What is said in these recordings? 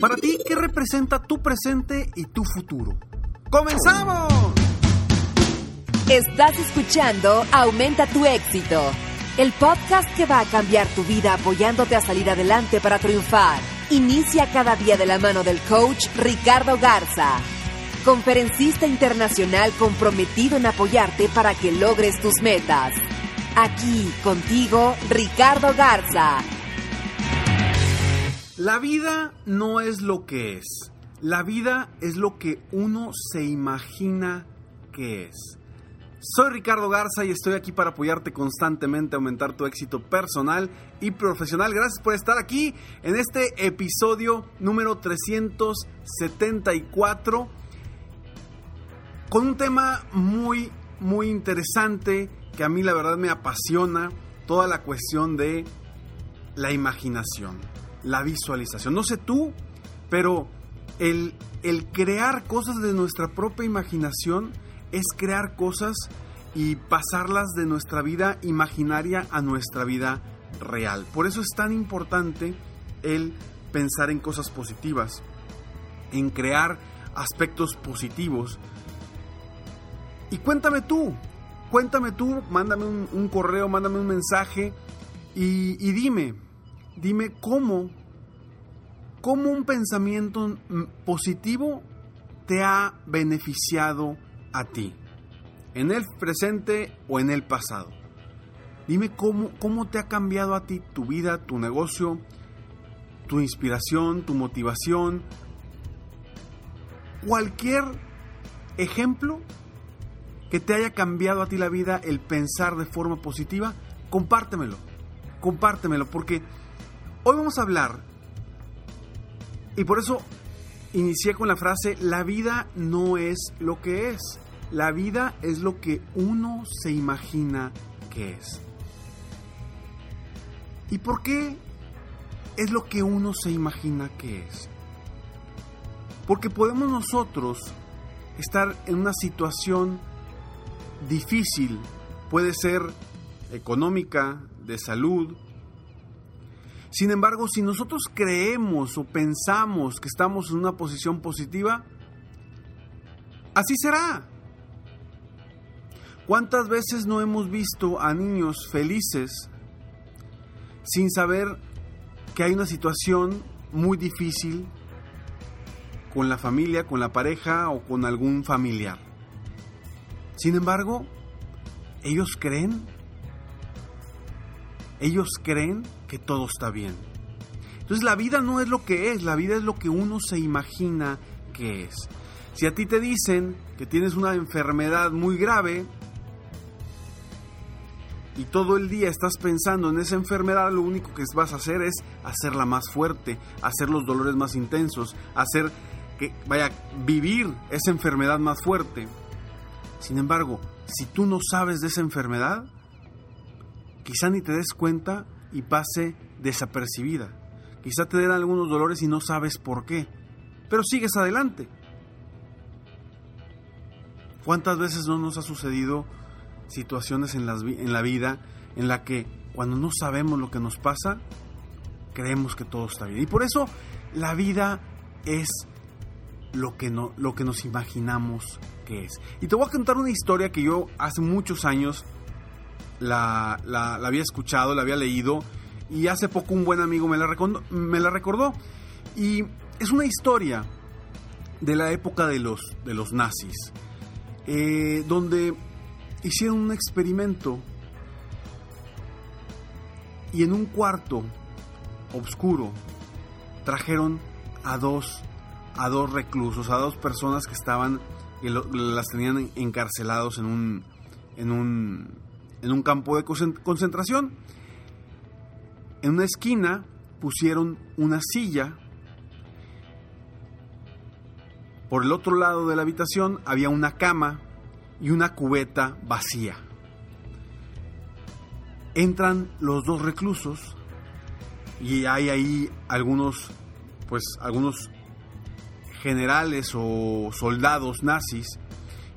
Para ti, ¿qué representa tu presente y tu futuro? ¡Comenzamos! Estás escuchando Aumenta tu éxito, el podcast que va a cambiar tu vida apoyándote a salir adelante para triunfar. Inicia cada día de la mano del coach Ricardo Garza, conferencista internacional comprometido en apoyarte para que logres tus metas. Aquí contigo, Ricardo Garza. La vida no es lo que es. La vida es lo que uno se imagina que es. Soy Ricardo Garza y estoy aquí para apoyarte constantemente a aumentar tu éxito personal y profesional. Gracias por estar aquí en este episodio número 374 con un tema muy, muy interesante que a mí la verdad me apasiona, toda la cuestión de la imaginación, la visualización. No sé tú, pero el, el crear cosas de nuestra propia imaginación es crear cosas y pasarlas de nuestra vida imaginaria a nuestra vida real. Por eso es tan importante el pensar en cosas positivas, en crear aspectos positivos. Y cuéntame tú, cuéntame tú, mándame un, correo, mándame un mensaje y, y dime, dime cómo, cómo un pensamiento positivo te ha beneficiado a ti, en el presente o en el pasado. Dime cómo, cómo te ha cambiado a ti tu vida, tu negocio, tu inspiración, tu motivación. Cualquier ejemplo que te haya cambiado a ti la vida el pensar de forma positiva, compártemelo. Compártemelo porque hoy vamos a hablar y por eso inicié con la frase, la vida no es lo que es, la vida es lo que uno se imagina que es. ¿Y por qué es lo que uno se imagina que es? Porque podemos nosotros estar en una situación difícil, puede ser económica, de salud, sin embargo, si nosotros creemos o pensamos que estamos en una posición positiva, así será. ¿Cuántas veces no hemos visto a niños felices sin saber que hay una situación muy difícil con la familia, con la pareja o con algún familiar? Sin embargo, ellos creen ellos creen que todo está bien. Entonces la vida no es lo que es, la vida es lo que uno se imagina que es. Si a ti te dicen que tienes una enfermedad muy grave y todo el día estás pensando en esa enfermedad, lo único que vas a hacer es hacerla más fuerte, hacer los dolores más intensos, hacer que vaya vivir esa enfermedad más fuerte. Sin embargo, si tú no sabes de esa enfermedad, quizá ni te des cuenta y pase desapercibida. Quizá te den algunos dolores y no sabes por qué, pero sigues adelante. ¿Cuántas veces no nos ha sucedido situaciones en, en la vida en la que cuando no sabemos lo que nos pasa, creemos que todo está bien? Y por eso la vida es lo que, no, lo que nos imaginamos que es. Y te voy a contar una historia que yo hace muchos años la, la, había escuchado, la había leído y hace poco un buen amigo me la, recordó, me la recordó. Y Es una historia de la época de los, de los nazis, eh, donde hicieron un experimento y en un cuarto oscuro trajeron a dos, a dos reclusos, a dos personas que estaban, que las tenían encarcelados en un, en un, en un campo de concentración. En una esquina pusieron una silla. Por el otro lado de la habitación había una cama y una cubeta vacía. Entran los dos reclusos y hay ahí algunos pues algunos generales o soldados nazis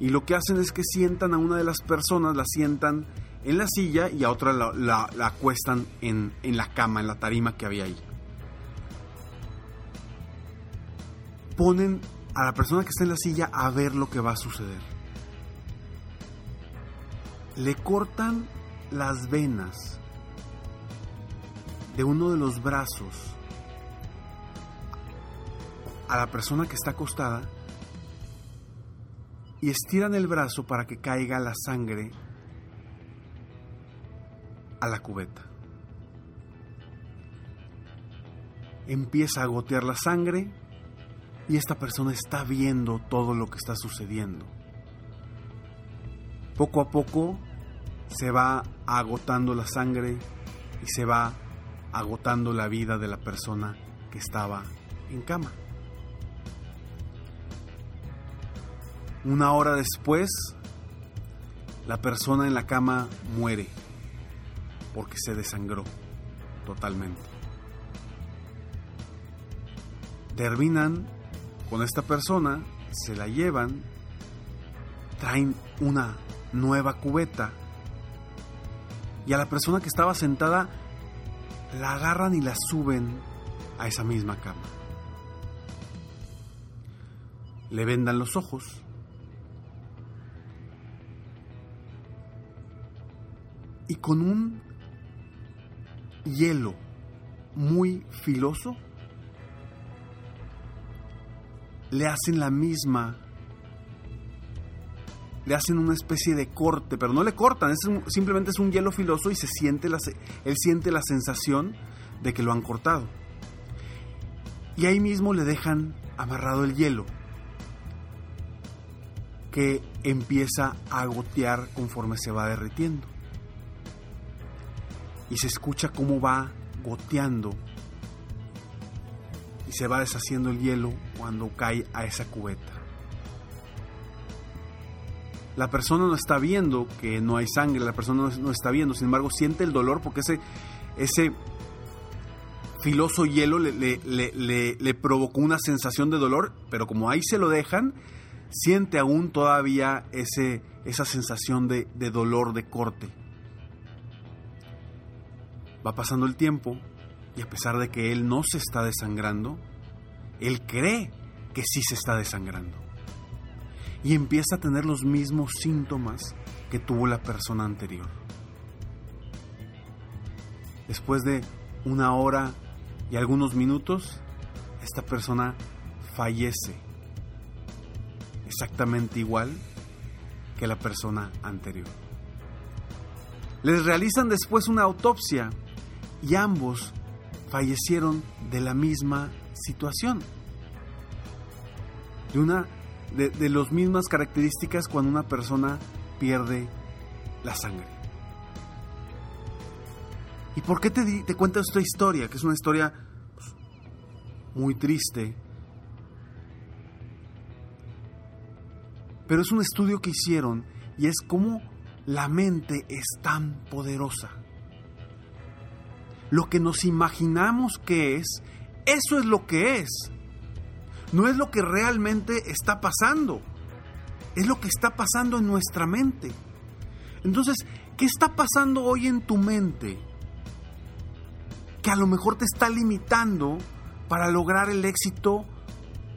y lo que hacen es que sientan a una de las personas, la sientan en la silla y a otra la, acuestan en, en la cama, en la tarima que había ahí. Ponen a la persona que está en la silla a ver lo que va a suceder. Le cortan las venas de uno de los brazos a la persona que está acostada y estiran el brazo para que caiga la sangre a la cubeta. Empieza a gotear la sangre y esta persona está viendo todo lo que está sucediendo. Poco a poco se va agotando la sangre y se va agotando la vida de la persona que estaba en cama. Una hora después, la persona en la cama muere porque se desangró totalmente. Terminan con esta persona, se la llevan, traen una nueva cubeta y a la persona que estaba sentada la agarran y la suben a esa misma cama. Le vendan los ojos y con un hielo muy filoso le hacen la misma le hacen una especie de corte, pero no le cortan, es simplemente es un hielo filoso y se siente la, él siente la sensación de que lo han cortado. Y ahí mismo le dejan amarrado el hielo, que empieza a gotear conforme se va derritiendo y se escucha cómo va goteando y se va deshaciendo el hielo cuando cae a esa cubeta. La persona no está viendo que no hay sangre, la persona no está viendo, sin embargo siente el dolor porque ese, ese filoso hielo le, le, provocó una sensación de dolor, pero como ahí se lo dejan, siente aún todavía ese, esa sensación de, de dolor, de corte. Va pasando el tiempo y a pesar de que él no se está desangrando, él cree que sí se está desangrando. Y empieza a tener los mismos síntomas que tuvo la persona anterior. Después de una hora y algunos minutos, esta persona fallece exactamente igual que la persona anterior. Les realizan después una autopsia y ambos fallecieron de la misma situación. De una de, las mismas características cuando una persona pierde la sangre. ¿Y por qué te, te cuento esta historia? Que es una historia pues, muy triste. Pero es un estudio que hicieron y es cómo la mente es tan poderosa lo que nos imaginamos que es, eso es lo que es. No es lo que realmente está pasando. Es lo que está pasando en nuestra mente. Entonces, ¿qué está pasando hoy en tu mente? Que a lo mejor te está limitando para lograr el éxito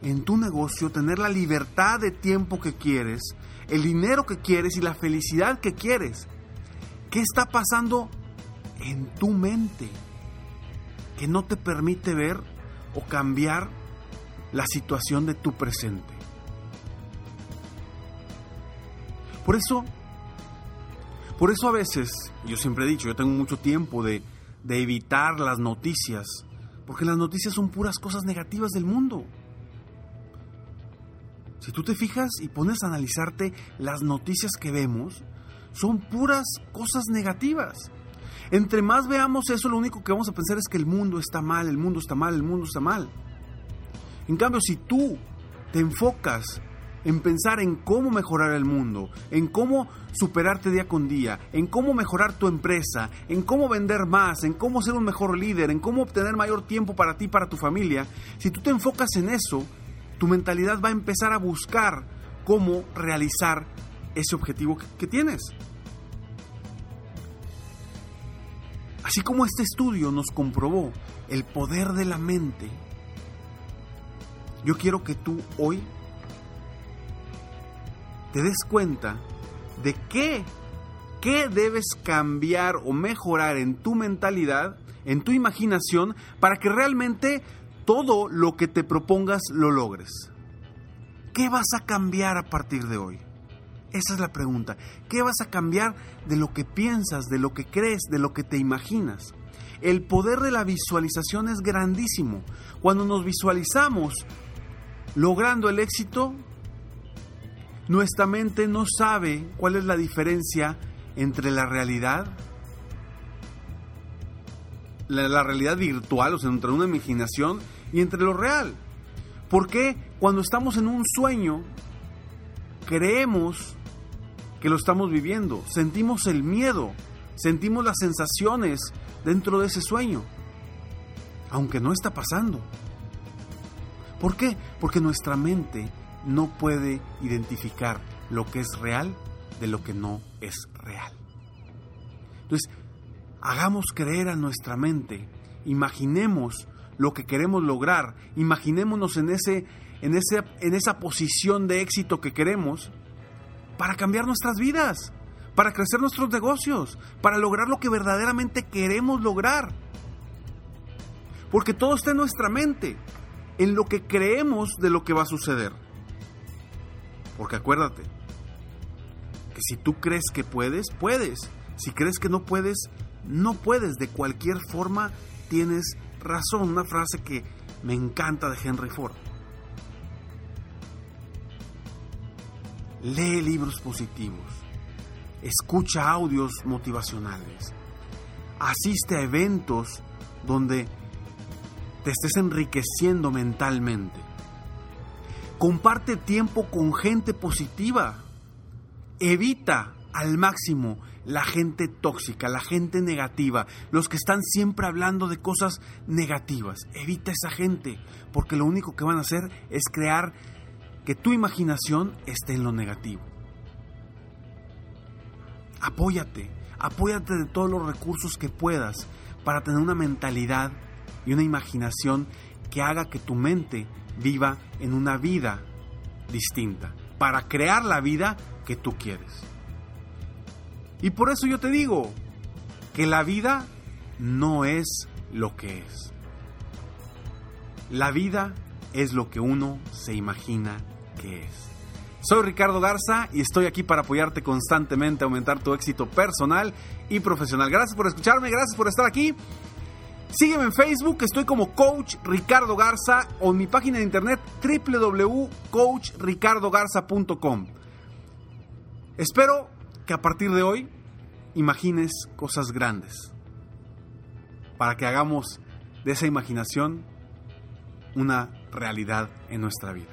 en tu negocio, tener la libertad de tiempo que quieres, el dinero que quieres y la felicidad que quieres. ¿Qué está pasando en tu mente que no te permite ver o cambiar la situación de tu presente. Por eso, por eso a veces, yo siempre he dicho, yo tengo mucho tiempo de, de evitar las noticias, porque las noticias son puras cosas negativas del mundo. Si tú te fijas y pones a analizarte las noticias que vemos, son puras cosas negativas. Entre más veamos eso, lo único que vamos a pensar es que el mundo está mal, el mundo está mal, el mundo está mal. En cambio, si tú te enfocas en pensar en cómo mejorar el mundo, en cómo superarte día con día, en cómo mejorar tu empresa, en cómo vender más, en cómo ser un mejor líder, en cómo obtener mayor tiempo para ti para tu familia, si tú te enfocas en eso, tu mentalidad va a empezar a buscar cómo realizar ese objetivo que, tienes. Así como este estudio nos comprobó el poder de la mente, yo quiero que tú hoy te des cuenta de qué, qué debes cambiar o mejorar en tu mentalidad, en tu imaginación, para que realmente todo lo que te propongas lo logres. ¿Qué vas a cambiar a partir de hoy? Esa es la pregunta. ¿Qué vas a cambiar de lo que piensas, de lo que crees, de lo que te imaginas? El poder de la visualización es grandísimo. Cuando nos visualizamos logrando el éxito, nuestra mente no sabe cuál es la diferencia entre la realidad, la, realidad virtual, o sea, entre una imaginación y entre lo real. Porque cuando estamos en un sueño, creemos que lo estamos viviendo, sentimos el miedo, sentimos las sensaciones dentro de ese sueño, aunque no está pasando. ¿Por qué? Porque nuestra mente no puede identificar lo que es real de lo que no es real. Entonces, hagamos creer a nuestra mente, imaginemos lo que queremos lograr, imaginémonos en, ese, en, ese, en esa posición de éxito que queremos para cambiar nuestras vidas, para crecer nuestros negocios, para lograr lo que verdaderamente queremos lograr. Porque todo está en nuestra mente, en lo que creemos de lo que va a suceder. Porque acuérdate, que si tú crees que puedes, puedes. Si crees que no puedes, no puedes. De cualquier forma, tienes razón. Una frase que me encanta de Henry Ford. Lee libros positivos. Escucha audios motivacionales. Asiste a eventos donde te estés enriqueciendo mentalmente. Comparte tiempo con gente positiva. Evita al máximo la gente tóxica, la gente negativa, los que están siempre hablando de cosas negativas. Evita esa gente, porque lo único que van a hacer es crear que tu imaginación esté en lo negativo. Apóyate, apóyate de todos los recursos que puedas para tener una mentalidad y una imaginación que haga que tu mente viva en una vida distinta, para crear la vida que tú quieres. Y por eso yo te digo que la vida no es lo que es. La vida es lo que uno se imagina Soy Ricardo Garza y estoy aquí para apoyarte constantemente a aumentar tu éxito personal y profesional. Gracias por escucharme, gracias por estar aquí Sígueme en Facebook, estoy como Coach Ricardo Garza o en mi página de internet www.coachricardogarza.com. Espero que a partir de hoy imagines cosas grandes para que hagamos de esa imaginación una realidad en nuestra vida.